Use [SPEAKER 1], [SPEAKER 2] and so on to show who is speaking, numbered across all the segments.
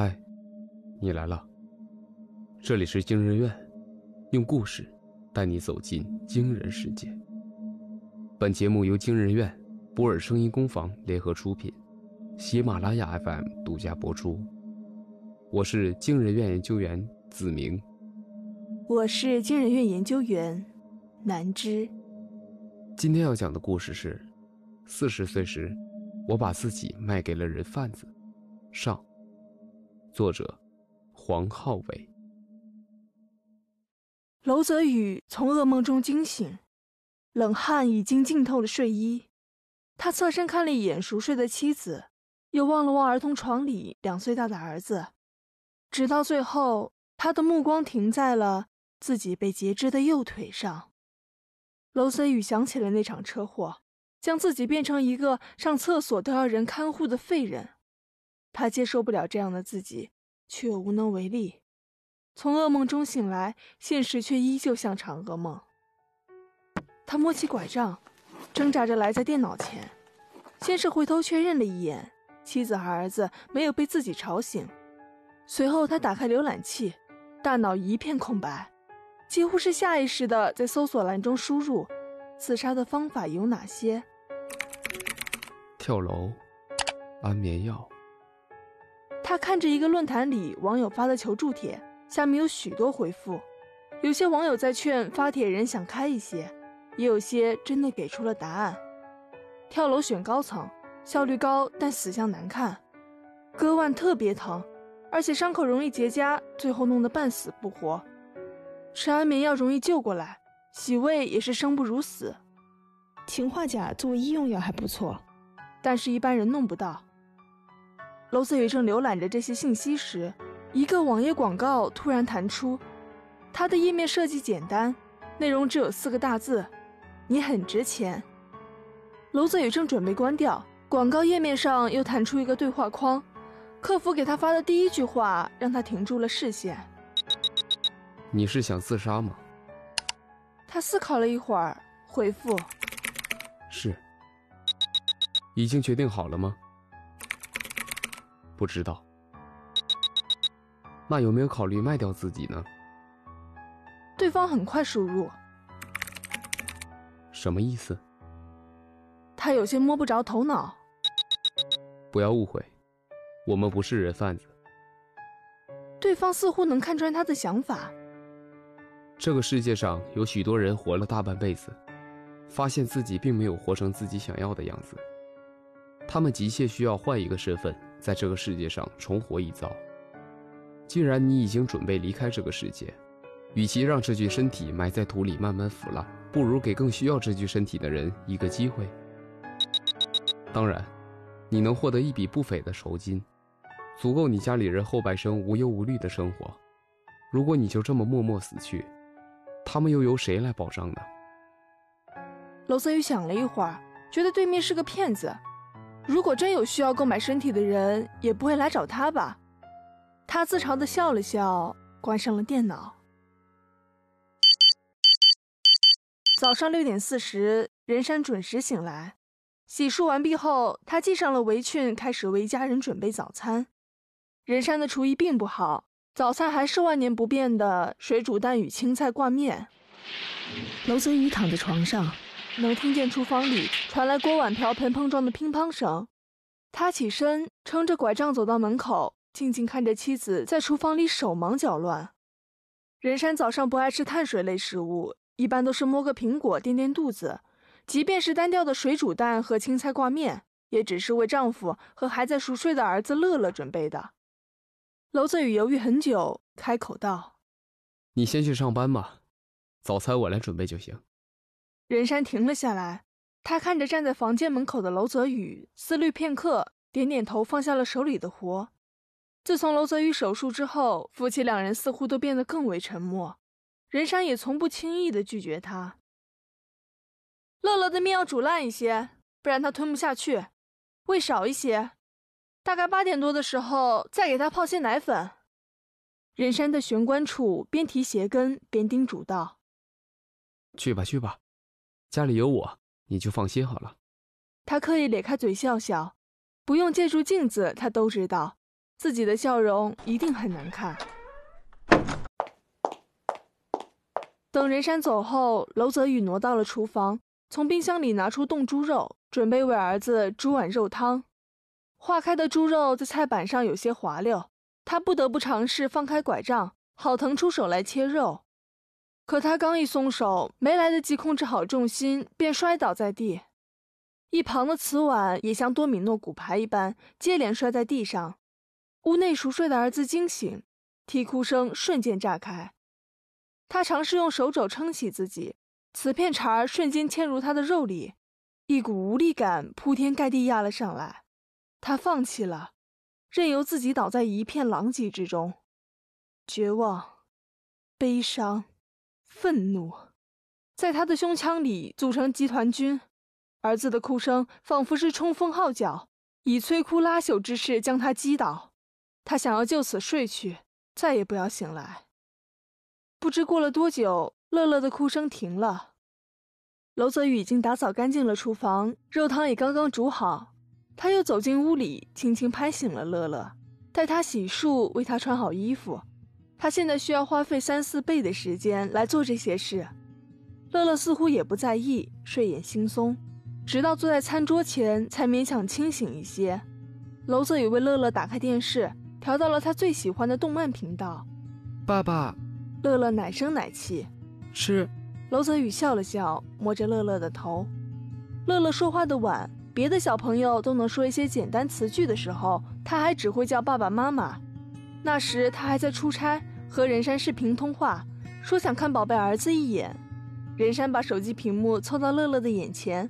[SPEAKER 1] 嗨，你来了。这里是惊人院，用故事带你走进惊人世界。本节目由惊人院、博尔声音工坊联合出品，喜马拉雅 FM 独家播出。我是惊人院研究员子明，
[SPEAKER 2] 我是惊人院研究员南芝。
[SPEAKER 1] 今天要讲的故事是：四十岁时，我把自己卖给了人贩子。上。作者：黄浩伟。
[SPEAKER 2] 娄泽宇从噩梦中惊醒，冷汗已经浸透了睡衣。他侧身看了一眼熟睡的妻子，又望了望儿童床里两岁大的儿子，直到最后，他的目光停在了自己被截肢的右腿上。娄泽宇想起了那场车祸，将自己变成一个上厕所都要人看护的废人。他接受不了这样的自己，却又无能为力。从噩梦中醒来，现实却依旧像场噩梦。他摸起拐杖，挣扎着来在电脑前，先是回头确认了一眼妻子和儿子没有被自己吵醒，随后他打开浏览器，大脑一片空白，几乎是下意识的在搜索栏中输入自杀的方法有哪些：
[SPEAKER 1] 跳楼、安眠药。
[SPEAKER 2] 他看着一个论坛里网友发的求助帖，下面有许多回复，有些网友在劝发帖人想开一些，也有些真的给出了答案。跳楼选高层，效率高但死相难看；割腕特别疼，而且伤口容易结痂，最后弄得半死不活；吃安眠药容易救过来，洗胃也是生不如死；
[SPEAKER 3] 氰化钾作为医用药还不错，
[SPEAKER 2] 但是一般人弄不到。娄泽宇正浏览着这些信息时，一个网页广告突然弹出。它的页面设计简单，内容只有四个大字：“你很值钱。”娄泽宇正准备关掉，广告页面上又弹出一个对话框，客服给他发的第一句话让他停住了视线：“
[SPEAKER 1] 你是想自杀吗？”
[SPEAKER 2] 他思考了一会儿，回复：“
[SPEAKER 1] 是。”已经决定好了吗？不知道，那有没有考虑卖掉自己呢？
[SPEAKER 2] 对方很快输入，
[SPEAKER 1] 什么意思？
[SPEAKER 2] 他有些摸不着头脑。
[SPEAKER 1] 不要误会，我们不是人贩子。
[SPEAKER 2] 对方似乎能看穿他的想法。
[SPEAKER 1] 这个世界上有许多人活了大半辈子，发现自己并没有活成自己想要的样子，他们急切需要换一个身份。在这个世界上重活一遭。既然你已经准备离开这个世界，与其让这具身体埋在土里慢慢腐烂，不如给更需要这具身体的人一个机会。当然，你能获得一笔不菲的酬金，足够你家里人后半生无忧无虑的生活。如果你就这么默默死去，他们又由谁来保障呢？
[SPEAKER 2] 娄泽宇想了一会儿，觉得对面是个骗子。如果真有需要购买身体的人，也不会来找他吧？他自嘲的笑了笑，关上了电脑。早上六点四十，任山准时醒来，洗漱完毕后，他系上了围裙，开始为家人准备早餐。任山的厨艺并不好，早餐还是万年不变的水煮蛋与青菜挂面。
[SPEAKER 3] 娄泽宇躺在床上。
[SPEAKER 2] 能听见厨房里传来锅碗瓢盆碰撞的乒乓声，他起身撑着拐杖走到门口，静静看着妻子在厨房里手忙脚乱。任山早上不爱吃碳水类食物，一般都是摸个苹果垫垫肚子，即便是单调的水煮蛋和青菜挂面，也只是为丈夫和还在熟睡的儿子乐乐准备的。娄泽宇犹豫很久，开口道：“
[SPEAKER 1] 你先去上班吧，早餐我来准备就行。”
[SPEAKER 2] 任山停了下来，他看着站在房间门口的娄泽宇，思虑片刻，点点头，放下了手里的活。自从娄泽宇手术之后，夫妻两人似乎都变得更为沉默。任山也从不轻易的拒绝他。乐乐的面要煮烂一些，不然他吞不下去；喂少一些，大概八点多的时候再给他泡些奶粉。任山的玄关处边提鞋跟边叮嘱道：“
[SPEAKER 1] 去吧，去吧。”家里有我，你就放心好了。
[SPEAKER 2] 他刻意咧开嘴笑笑，不用借助镜子，他都知道，自己的笑容一定很难看。等任山走后，娄泽宇挪到了厨房，从冰箱里拿出冻猪肉，准备为儿子煮碗肉汤。化开的猪肉在菜板上有些滑溜，他不得不尝试放开拐杖，好腾出手来切肉。可他刚一松手，没来得及控制好重心，便摔倒在地。一旁的瓷碗也像多米诺骨牌一般，接连摔在地上。屋内熟睡的儿子惊醒，啼哭声瞬间炸开。他尝试用手肘撑起自己，瓷片茬瞬间嵌入他的肉里，一股无力感铺天盖地压了上来。他放弃了，任由自己倒在一片狼藉之中。绝望、悲伤、愤怒，在他的胸腔里组成集团军。儿子的哭声仿佛是冲锋号角，以摧枯拉朽之势将他击倒。他想要就此睡去，再也不要醒来。不知过了多久，乐乐的哭声停了。娄泽宇已经打扫干净了厨房，肉汤也刚刚煮好。他又走进屋里，轻轻拍醒了乐乐，带他洗漱，为他穿好衣服。他现在需要花费三四倍的时间来做这些事。乐乐似乎也不在意，睡眼惺忪。直到坐在餐桌前，才勉强清醒一些。娄泽宇为乐乐打开电视，调到了他最喜欢的动漫频道。
[SPEAKER 1] 爸爸，
[SPEAKER 2] 乐乐奶声奶气。
[SPEAKER 1] 是。
[SPEAKER 2] 娄泽宇笑了笑，摸着乐乐的头。乐乐说话的晚，别的小朋友都能说一些简单词句的时候，他还只会叫爸爸妈妈。那时他还在出差，和任山视频通话，说想看宝贝儿子一眼。任山把手机屏幕凑到乐乐的眼前。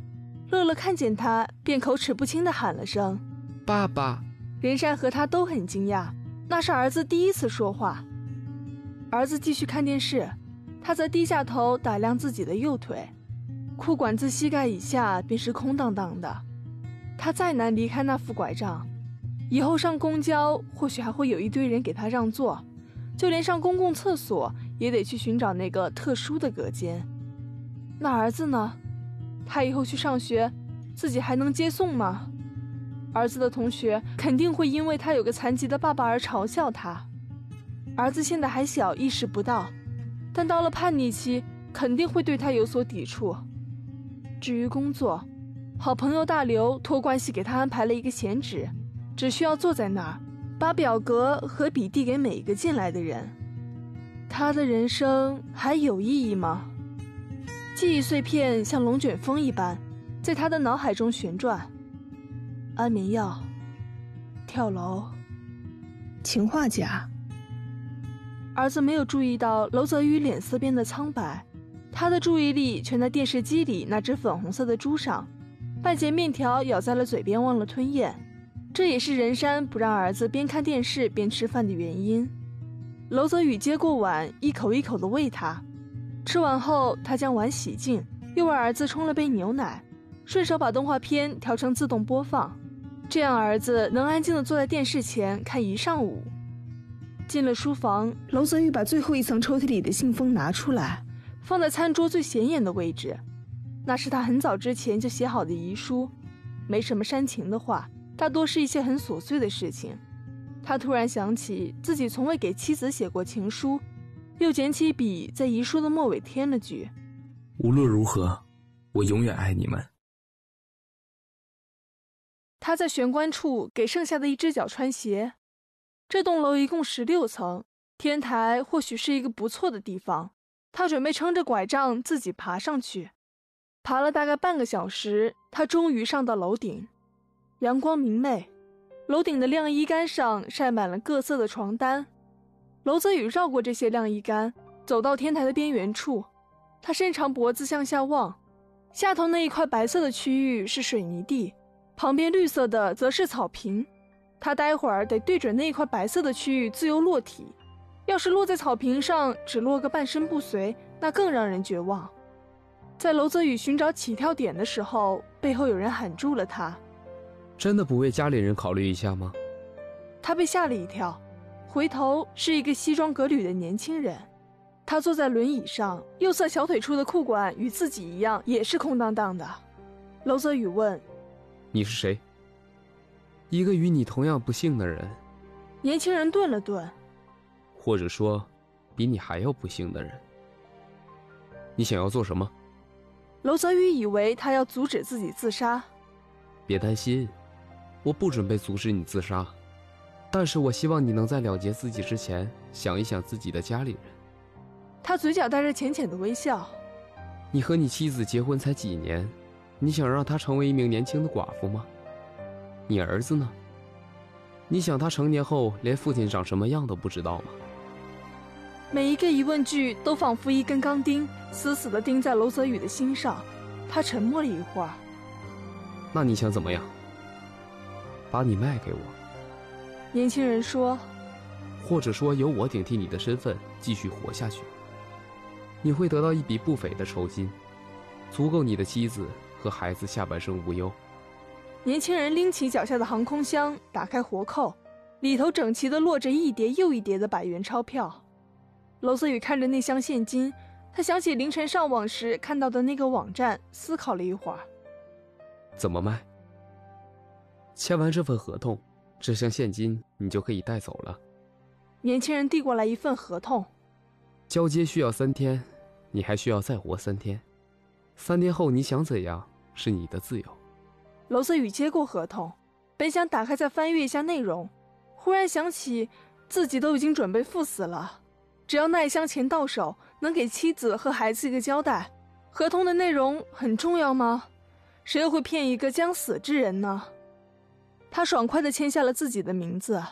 [SPEAKER 2] 乐乐看见他，便口齿不清地喊了声“
[SPEAKER 1] 爸爸”。
[SPEAKER 2] 任山和他都很惊讶，那是儿子第一次说话。儿子继续看电视，他则低下头打量自己的右腿，裤管自膝盖以下便是空荡荡的。他再难离开那副拐杖，以后上公交或许还会有一堆人给他让座，就连上公共厕所也得去寻找那个特殊的隔间。那儿子呢？他以后去上学，自己还能接送吗？儿子的同学肯定会因为他有个残疾的爸爸而嘲笑他。儿子现在还小，意识不到，但到了叛逆期，肯定会对他有所抵触。至于工作，好朋友大刘托关系给他安排了一个闲职，只需要坐在那儿，把表格和笔递给每一个进来的人。他的人生还有意义吗？记忆碎片像龙卷风一般，在他的脑海中旋转。安眠药，跳楼，
[SPEAKER 3] 氰化钾。
[SPEAKER 2] 儿子没有注意到娄泽宇脸色变得苍白，他的注意力全在电视机里那只粉红色的猪上。半截面条咬在了嘴边，忘了吞咽。这也是任山不让儿子边看电视边吃饭的原因。娄泽宇接过碗，一口一口地喂他。吃完后，他将碗洗净，又为儿子冲了杯牛奶，顺手把动画片调成自动播放，这样儿子能安静地坐在电视前看一上午。进了书房，
[SPEAKER 3] 娄泽宇把最后一层抽屉里的信封拿出来，
[SPEAKER 2] 放在餐桌最显眼的位置，那是他很早之前就写好的遗书，没什么煽情的话，大多是一些很琐碎的事情。他突然想起自己从未给妻子写过情书。又捡起笔，在遗书的末尾添了句：“
[SPEAKER 4] 无论如何，我永远爱你们。”
[SPEAKER 2] 他在玄关处给剩下的一只脚穿鞋。这栋楼一共十六层，天台或许是一个不错的地方。他准备撑着拐杖自己爬上去。爬了大概半个小时，他终于上到楼顶。阳光明媚，楼顶的晾衣杆上晒满了各色的床单。楼泽宇绕过这些晾衣杆，走到天台的边缘处。他伸长脖子向下望，下头那一块白色的区域是水泥地，旁边绿色的则是草坪。他待会儿得对准那一块白色的区域自由落体。要是落在草坪上，只落个半身不遂，那更让人绝望。在楼泽宇寻找起跳点的时候，背后有人喊住了他：“
[SPEAKER 1] 真的不为家里人考虑一下吗？”
[SPEAKER 2] 他被吓了一跳。回头是一个西装革履的年轻人，他坐在轮椅上，右侧小腿处的裤管与自己一样，也是空荡荡的。娄泽宇问：“
[SPEAKER 1] 你是谁？”一个与你同样不幸的人，
[SPEAKER 2] 年轻人顿了顿，
[SPEAKER 1] 或者说，比你还要不幸的人。你想要做什么？
[SPEAKER 2] 娄泽宇以为他要阻止自己自杀。
[SPEAKER 1] 别担心，我不准备阻止你自杀，但是我希望你能在了结自己之前想一想自己的家里人。
[SPEAKER 2] 他嘴角带着浅浅的微笑。
[SPEAKER 1] 你和你妻子结婚才几年，你想让她成为一名年轻的寡妇吗？你儿子呢？你想他成年后连父亲长什么样都不知道吗？
[SPEAKER 2] 每一个疑问句都仿佛一根钢钉，死死地钉在娄泽宇的心上。他沉默了一会儿。
[SPEAKER 1] 那你想怎么样？把你卖给我？
[SPEAKER 2] 年轻人说。
[SPEAKER 1] 或者说，由我顶替你的身份继续活下去。你会得到一笔不菲的酬金，足够你的妻子和孩子下半生无忧。
[SPEAKER 2] 年轻人拎起脚下的航空箱，打开活扣，里头整齐地落着一叠又一叠的百元钞票。娄泽宇看着那箱现金，他想起凌晨上网时看到的那个网站，思考了一会儿。
[SPEAKER 1] 怎么卖？签完这份合同，这箱现金你就可以带走了。
[SPEAKER 2] 年轻人递过来一份合同，
[SPEAKER 1] 交接需要三天，你还需要再活三天，三天后你想怎样是你的自由。
[SPEAKER 2] 娄泽宇接过合同，本想打开再翻阅一下内容，忽然想起自己都已经准备赴死了，只要那一箱钱到手，能给妻子和孩子一个交代。合同的内容很重要吗？谁又会骗一个将死之人呢？他爽快地签下了自己的名字。